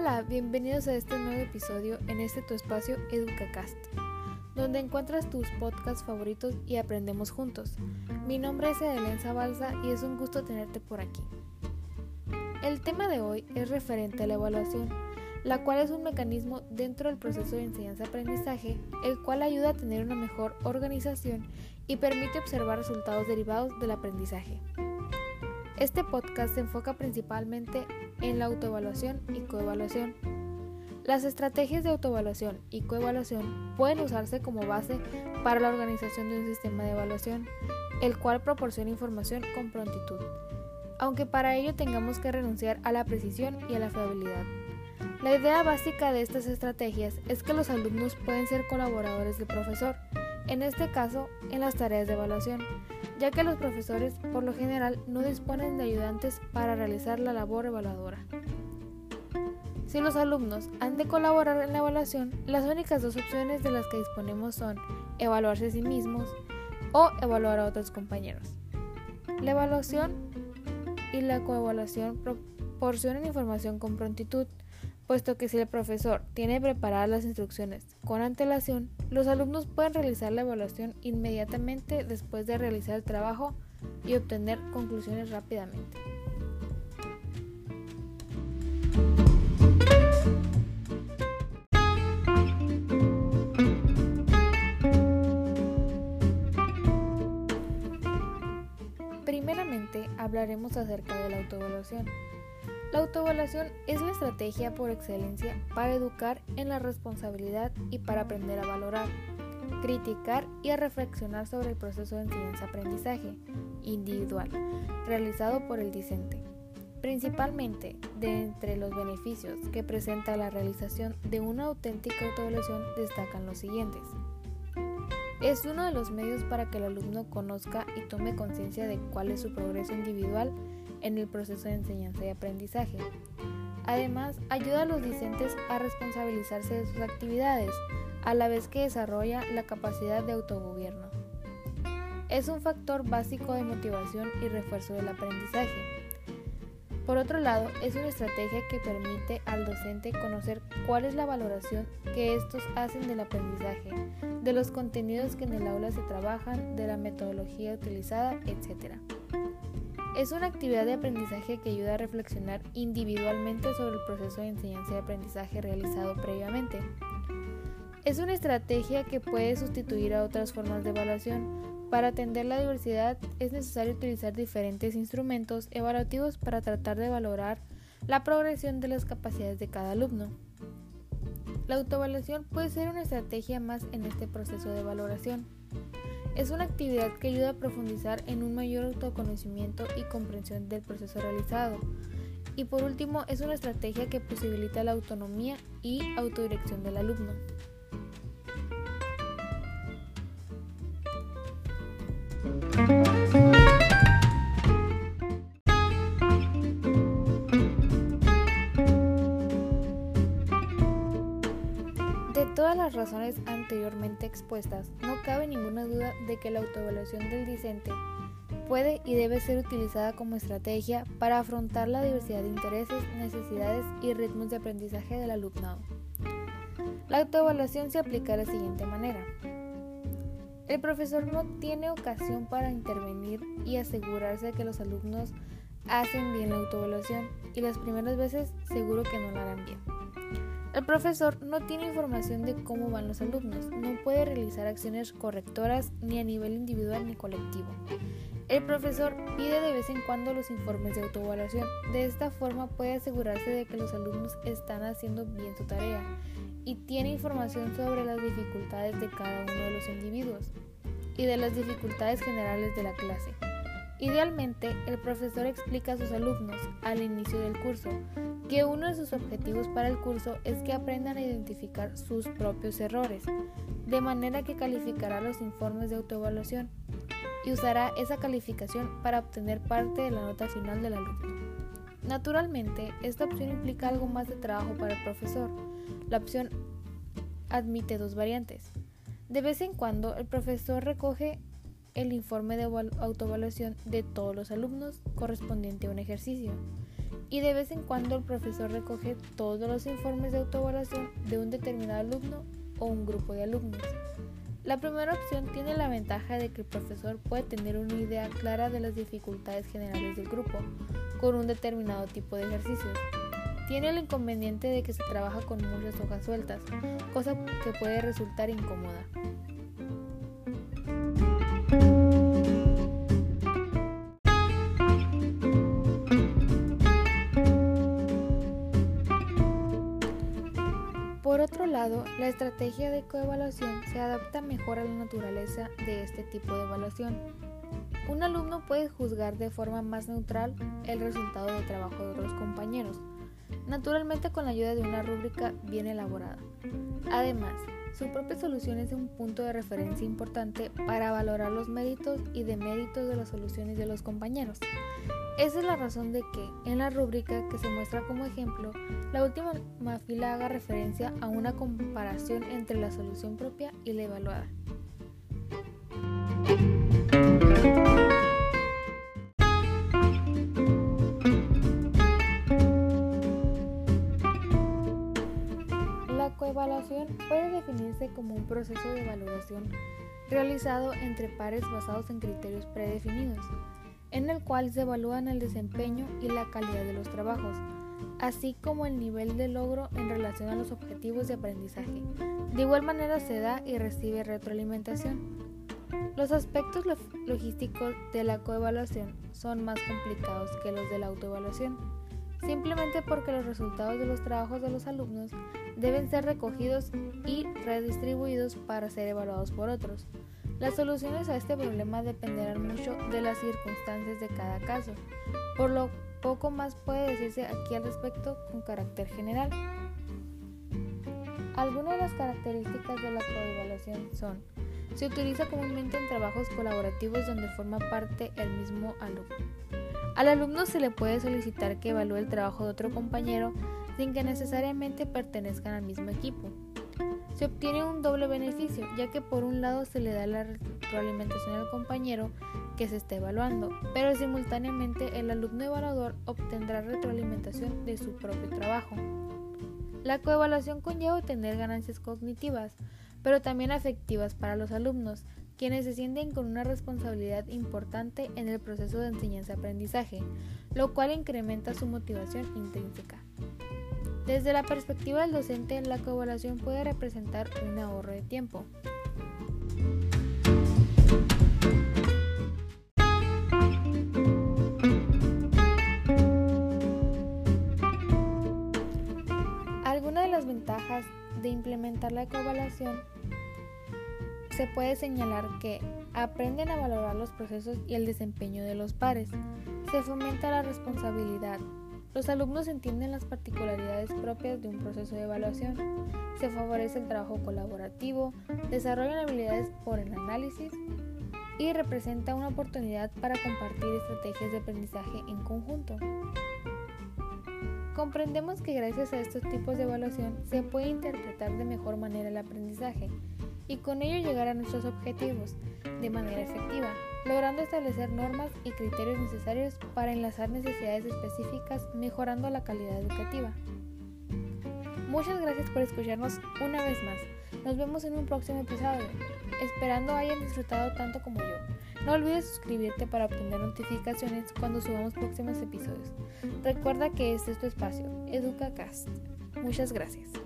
Hola, bienvenidos a este nuevo episodio en este tu espacio EducaCast, donde encuentras tus podcasts favoritos y aprendemos juntos. Mi nombre es Edelenza Balsa y es un gusto tenerte por aquí. El tema de hoy es referente a la evaluación, la cual es un mecanismo dentro del proceso de enseñanza-aprendizaje, el cual ayuda a tener una mejor organización y permite observar resultados derivados del aprendizaje. Este podcast se enfoca principalmente en la autoevaluación y coevaluación. Las estrategias de autoevaluación y coevaluación pueden usarse como base para la organización de un sistema de evaluación, el cual proporciona información con prontitud, aunque para ello tengamos que renunciar a la precisión y a la fiabilidad. La idea básica de estas estrategias es que los alumnos pueden ser colaboradores del profesor, en este caso en las tareas de evaluación, ya que los profesores por lo general no disponen de ayudantes para realizar la labor evaluadora. Si los alumnos han de colaborar en la evaluación, las únicas dos opciones de las que disponemos son evaluarse a sí mismos o evaluar a otros compañeros. La evaluación y la coevaluación proporcionan información con prontitud, puesto que si el profesor tiene preparadas las instrucciones con antelación, los alumnos pueden realizar la evaluación inmediatamente después de realizar el trabajo y obtener conclusiones rápidamente. Primeramente hablaremos acerca de la autoevaluación. La autoevaluación es la estrategia por excelencia para educar en la responsabilidad y para aprender a valorar, criticar y a reflexionar sobre el proceso de enseñanza-aprendizaje individual realizado por el discente. Principalmente, de entre los beneficios que presenta la realización de una auténtica autoevaluación destacan los siguientes. Es uno de los medios para que el alumno conozca y tome conciencia de cuál es su progreso individual en el proceso de enseñanza y aprendizaje. Además, ayuda a los discentes a responsabilizarse de sus actividades, a la vez que desarrolla la capacidad de autogobierno. Es un factor básico de motivación y refuerzo del aprendizaje. Por otro lado, es una estrategia que permite al docente conocer cuál es la valoración que estos hacen del aprendizaje, de los contenidos que en el aula se trabajan, de la metodología utilizada, etc. Es una actividad de aprendizaje que ayuda a reflexionar individualmente sobre el proceso de enseñanza y aprendizaje realizado previamente. Es una estrategia que puede sustituir a otras formas de evaluación. Para atender la diversidad es necesario utilizar diferentes instrumentos evaluativos para tratar de valorar la progresión de las capacidades de cada alumno. La autoevaluación puede ser una estrategia más en este proceso de valoración. Es una actividad que ayuda a profundizar en un mayor autoconocimiento y comprensión del proceso realizado. Y por último, es una estrategia que posibilita la autonomía y autodirección del alumno. Todas las razones anteriormente expuestas, no cabe ninguna duda de que la autoevaluación del discente puede y debe ser utilizada como estrategia para afrontar la diversidad de intereses, necesidades y ritmos de aprendizaje del alumnado. La autoevaluación se aplica de la siguiente manera. El profesor no tiene ocasión para intervenir y asegurarse de que los alumnos hacen bien la autoevaluación y las primeras veces seguro que no la harán bien. El profesor no tiene información de cómo van los alumnos, no puede realizar acciones correctoras ni a nivel individual ni colectivo. El profesor pide de vez en cuando los informes de autoevaluación. De esta forma puede asegurarse de que los alumnos están haciendo bien su tarea y tiene información sobre las dificultades de cada uno de los individuos y de las dificultades generales de la clase. Idealmente, el profesor explica a sus alumnos al inicio del curso que uno de sus objetivos para el curso es que aprendan a identificar sus propios errores, de manera que calificará los informes de autoevaluación y usará esa calificación para obtener parte de la nota final del alumno. Naturalmente, esta opción implica algo más de trabajo para el profesor. La opción admite dos variantes. De vez en cuando, el profesor recoge el informe de autoevaluación de todos los alumnos correspondiente a un ejercicio y de vez en cuando el profesor recoge todos los informes de autoevaluación de un determinado alumno o un grupo de alumnos. La primera opción tiene la ventaja de que el profesor puede tener una idea clara de las dificultades generales del grupo con un determinado tipo de ejercicios. Tiene el inconveniente de que se trabaja con muchas hojas sueltas, cosa que puede resultar incómoda. La estrategia de coevaluación se adapta mejor a la naturaleza de este tipo de evaluación. Un alumno puede juzgar de forma más neutral el resultado de trabajo de otros compañeros, naturalmente con la ayuda de una rúbrica bien elaborada. Además, su propia solución es un punto de referencia importante para valorar los méritos y deméritos de las soluciones de los compañeros. Esa es la razón de que, en la rúbrica que se muestra como ejemplo, la última fila haga referencia a una comparación entre la solución propia y la evaluada. La coevaluación puede definirse como un proceso de valoración realizado entre pares basados en criterios predefinidos en el cual se evalúan el desempeño y la calidad de los trabajos, así como el nivel de logro en relación a los objetivos de aprendizaje. De igual manera se da y recibe retroalimentación. Los aspectos logísticos de la coevaluación son más complicados que los de la autoevaluación, simplemente porque los resultados de los trabajos de los alumnos deben ser recogidos y redistribuidos para ser evaluados por otros. Las soluciones a este problema dependerán mucho de las circunstancias de cada caso, por lo poco más puede decirse aquí al respecto con carácter general. Algunas de las características de la coevaluación son se utiliza comúnmente en trabajos colaborativos donde forma parte el mismo alumno. Al alumno se le puede solicitar que evalúe el trabajo de otro compañero sin que necesariamente pertenezcan al mismo equipo se obtiene un doble beneficio, ya que por un lado se le da la retroalimentación al compañero que se está evaluando, pero simultáneamente el alumno evaluador obtendrá retroalimentación de su propio trabajo. La coevaluación conlleva obtener ganancias cognitivas, pero también afectivas para los alumnos, quienes se sienten con una responsabilidad importante en el proceso de enseñanza-aprendizaje, lo cual incrementa su motivación intrínseca. Desde la perspectiva del docente, la coevaluación puede representar un ahorro de tiempo. Algunas de las ventajas de implementar la coevaluación se puede señalar que aprenden a valorar los procesos y el desempeño de los pares, se fomenta la responsabilidad, los alumnos entienden las particularidades propias de un proceso de evaluación, se favorece el trabajo colaborativo, desarrollan habilidades por el análisis y representa una oportunidad para compartir estrategias de aprendizaje en conjunto. Comprendemos que gracias a estos tipos de evaluación se puede interpretar de mejor manera el aprendizaje y con ello llegar a nuestros objetivos de manera efectiva, logrando establecer normas y criterios necesarios para enlazar necesidades específicas, mejorando la calidad educativa. Muchas gracias por escucharnos una vez más. Nos vemos en un próximo episodio, esperando hayan disfrutado tanto como yo. No olvides suscribirte para obtener notificaciones cuando subamos próximos episodios. Recuerda que este es tu espacio, EducaCast. Muchas gracias.